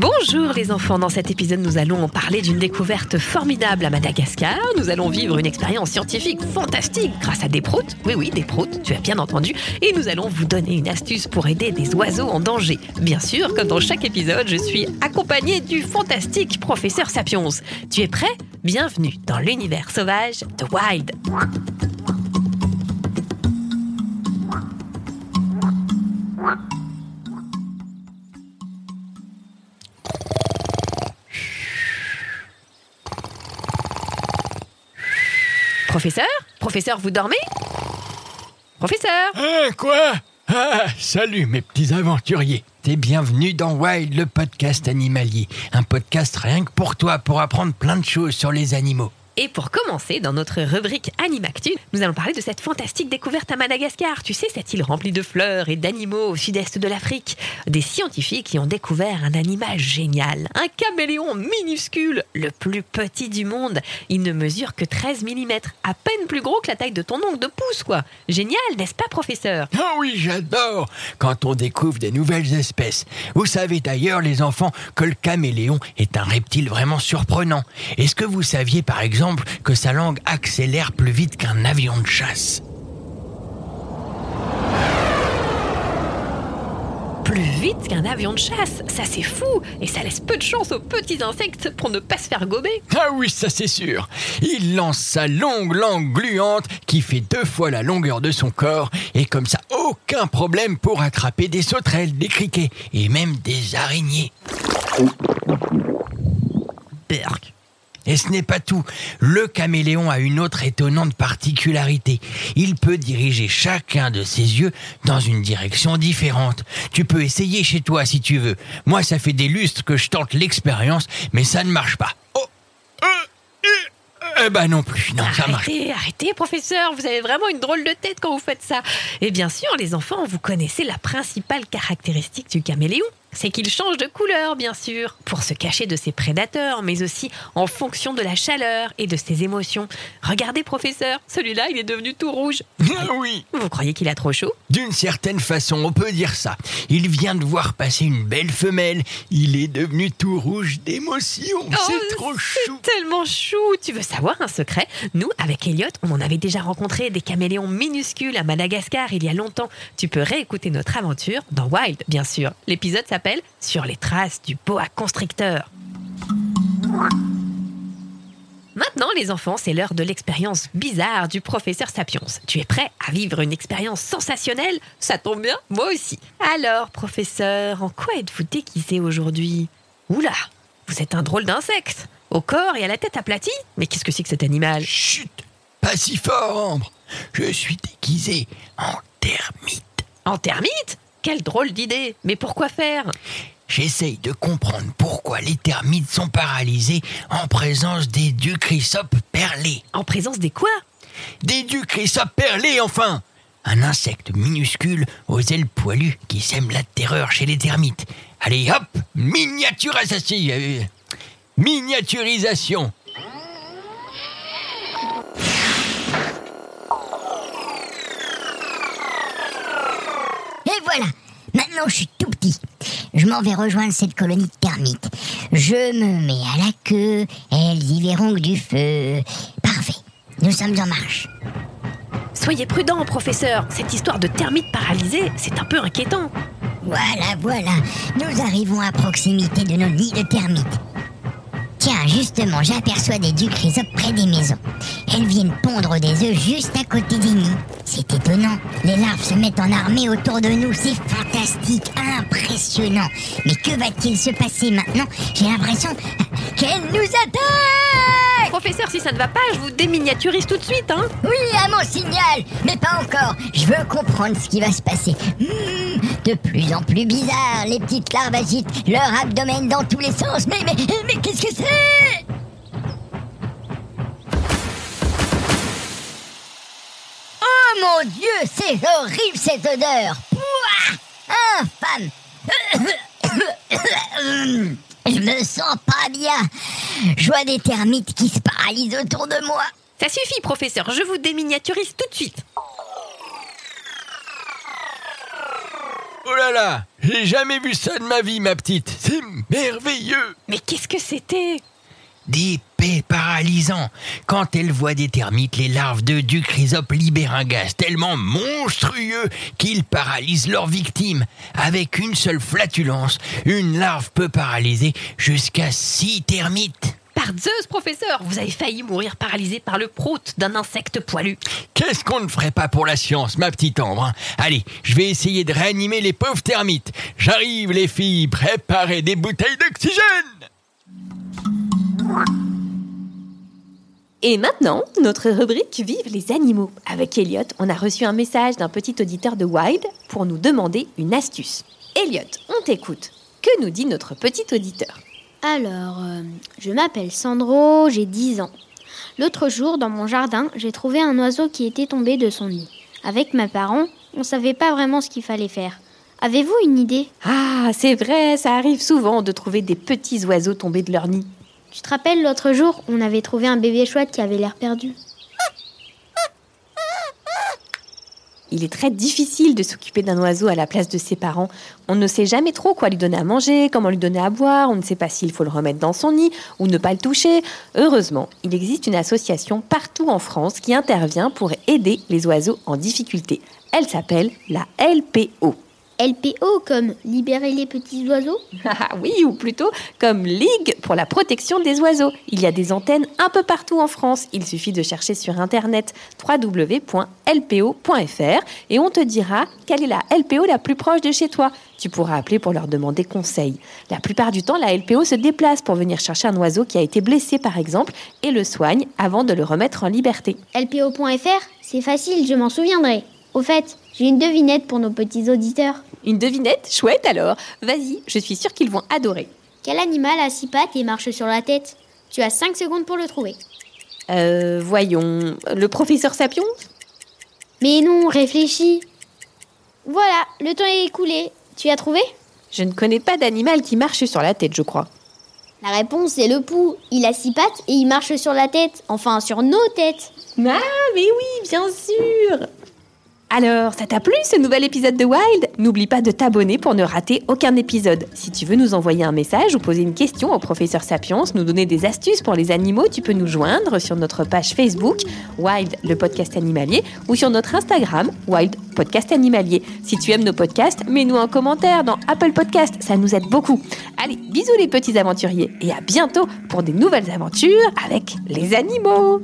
Bonjour les enfants, dans cet épisode nous allons parler d'une découverte formidable à Madagascar. Nous allons vivre une expérience scientifique fantastique grâce à des proutes. Oui oui, des proutes, tu as bien entendu. Et nous allons vous donner une astuce pour aider des oiseaux en danger. Bien sûr, comme dans chaque épisode, je suis accompagnée du fantastique professeur Sapiens. Tu es prêt? Bienvenue dans l'univers sauvage de Wild. Professeur Professeur, vous dormez? Professeur Hein, quoi? Ah, salut mes petits aventuriers. T'es bienvenue dans Wild, le podcast animalier. Un podcast rien que pour toi, pour apprendre plein de choses sur les animaux. Et pour commencer, dans notre rubrique Animactu, nous allons parler de cette fantastique découverte à Madagascar. Tu sais, cette île remplie de fleurs et d'animaux au sud-est de l'Afrique. Des scientifiques qui ont découvert un animal génial, un caméléon minuscule, le plus petit du monde. Il ne mesure que 13 mm, à peine plus gros que la taille de ton ongle de pouce, quoi. Génial, n'est-ce pas, professeur? Ah oui, j'adore quand on découvre des nouvelles espèces. Vous savez d'ailleurs, les enfants, que le caméléon est un reptile vraiment surprenant. Est-ce que vous saviez, par exemple, que sa langue accélère plus vite qu'un avion de chasse Plus vite qu'un avion de chasse, ça c'est fou Et ça laisse peu de chance aux petits insectes pour ne pas se faire gober. Ah oui, ça c'est sûr. Il lance sa longue langue gluante qui fait deux fois la longueur de son corps et comme ça, aucun problème pour attraper des sauterelles, des criquets et même des araignées. Berk. Et ce n'est pas tout. Le caméléon a une autre étonnante particularité. Il peut diriger chacun de ses yeux dans une direction différente. Tu peux essayer chez toi si tu veux. Moi, ça fait des lustres que je tente l'expérience, mais ça ne marche pas. Oh euh, euh, eh ben non plus, non, ça marche. Arrêtez, arrêtez, professeur, vous avez vraiment une drôle de tête quand vous faites ça. Et bien sûr, les enfants, vous connaissez la principale caractéristique du caméléon. C'est qu'il change de couleur, bien sûr, pour se cacher de ses prédateurs, mais aussi en fonction de la chaleur et de ses émotions. Regardez, professeur, celui-là, il est devenu tout rouge. Ah oui, Vous croyez qu'il a trop chaud? D'une certaine façon, on peut dire ça. Il vient de voir passer une belle femelle. Il est devenu tout rouge d'émotion. Oh, C'est trop chou. Tellement chou Tu veux savoir un secret? Nous, avec Elliot, on en avait déjà rencontré des caméléons minuscules à Madagascar il y a longtemps. Tu peux réécouter notre aventure dans Wild, bien sûr. L'épisode s'appelle Sur les traces du boa constricteur. Maintenant, les enfants, c'est l'heure de l'expérience bizarre du professeur Sapiens. Tu es prêt à vivre une expérience sensationnelle? Ça tombe bien, moi aussi. Alors, professeur, en quoi êtes-vous déguisé aujourd'hui? Oula, vous êtes un drôle d'insecte. Au corps et à la tête aplatie Mais qu'est-ce que c'est que cet animal? Chut, pas si fort, Ambre. Je suis déguisé en termite. En termite? Quelle drôle d'idée. Mais pourquoi faire? J'essaye de comprendre pourquoi les termites sont paralysés en présence des duchrysopes perlés. En présence des quoi? Des duchrysopes perlés, enfin! Un insecte minuscule aux ailes poilues qui sème la terreur chez les termites. Allez, hop! Miniaturisation! Euh, Miniaturisation Et voilà, maintenant je suis tout petit. Je m'en vais rejoindre cette colonie de termites. Je me mets à la queue, elles y verront que du feu. Parfait, nous sommes en marche. Soyez prudent, professeur. Cette histoire de termites paralysés, c'est un peu inquiétant. Voilà, voilà, nous arrivons à proximité de nos nids de termites. Tiens, justement, j'aperçois des ducs chrysopes près des maisons. Elles viennent pondre des œufs juste à côté des nids. C'est étonnant. Les larves se mettent en armée autour de nous. C'est fantastique, impressionnant. Mais que va-t-il se passer maintenant J'ai l'impression qu'elles nous attaquent Professeur, si ça ne va pas, je vous déminiaturise tout de suite, hein Oui, à mon signal Mais pas. Je veux comprendre ce qui va se passer. Hmm, de plus en plus bizarre. Les petites larves agitent leur abdomen dans tous les sens. Mais, mais, mais qu'est-ce que c'est? Oh mon Dieu, c'est horrible cette odeur Pouah Infâme Je me sens pas bien. Je vois des termites qui se paralysent autour de moi. Ça suffit, professeur, je vous déminiaturise tout de suite. Oh là là, j'ai jamais vu ça de ma vie, ma petite. C'est merveilleux. Mais qu'est-ce que c'était? Des paix paralysants. Quand elles voient des termites, les larves de du chrysop libèrent un gaz tellement monstrueux qu'ils paralysent leurs victimes. Avec une seule flatulence, une larve peut paralyser jusqu'à six termites. Par Zeus, professeur, vous avez failli mourir paralysé par le prout d'un insecte poilu. Qu'est-ce qu'on ne ferait pas pour la science, ma petite Ambre hein? Allez, je vais essayer de réanimer les pauvres termites. J'arrive, les filles, préparez des bouteilles d'oxygène Et maintenant, notre rubrique Vive les animaux. Avec Elliot, on a reçu un message d'un petit auditeur de Wild pour nous demander une astuce. Elliot, on t'écoute. Que nous dit notre petit auditeur? Alors, euh, je m'appelle Sandro, j'ai 10 ans. L'autre jour, dans mon jardin, j'ai trouvé un oiseau qui était tombé de son nid. Avec mes parents, on ne savait pas vraiment ce qu'il fallait faire. Avez-vous une idée? Ah, c'est vrai, ça arrive souvent de trouver des petits oiseaux tombés de leur nid. Tu te rappelles l'autre jour, on avait trouvé un bébé chouette qui avait l'air perdu? Il est très difficile de s'occuper d'un oiseau à la place de ses parents. On ne sait jamais trop quoi lui donner à manger, comment lui donner à boire, on ne sait pas s'il faut le remettre dans son nid ou ne pas le toucher. Heureusement, il existe une association partout en France qui intervient pour aider les oiseaux en difficulté. Elle s'appelle la LPO. LPO comme libérer les petits oiseaux Ah oui, ou plutôt comme Ligue pour la protection des oiseaux. Il y a des antennes un peu partout en France. Il suffit de chercher sur internet www.lpo.fr et on te dira quelle est la LPO la plus proche de chez toi. Tu pourras appeler pour leur demander conseil. La plupart du temps, la LPO se déplace pour venir chercher un oiseau qui a été blessé par exemple et le soigne avant de le remettre en liberté. LPO.fr C'est facile, je m'en souviendrai. Au fait, j'ai une devinette pour nos petits auditeurs. Une devinette Chouette alors Vas-y, je suis sûre qu'ils vont adorer. Quel animal a six pattes et marche sur la tête? Tu as 5 secondes pour le trouver. Euh, voyons, le professeur Sapion? Mais non, réfléchis. Voilà, le temps est écoulé. Tu as trouvé? Je ne connais pas d'animal qui marche sur la tête, je crois. La réponse c'est le pou. Il a six pattes et il marche sur la tête. Enfin, sur nos têtes. Ah, mais oui, bien sûr alors, ça t'a plu ce nouvel épisode de Wild? N'oublie pas de t'abonner pour ne rater aucun épisode. Si tu veux nous envoyer un message ou poser une question au professeur Sapiens, nous donner des astuces pour les animaux, tu peux nous joindre sur notre page Facebook Wild le podcast animalier ou sur notre Instagram Wild podcast animalier. Si tu aimes nos podcasts, mets-nous un commentaire dans Apple Podcast, ça nous aide beaucoup. Allez, bisous les petits aventuriers et à bientôt pour des nouvelles aventures avec les animaux.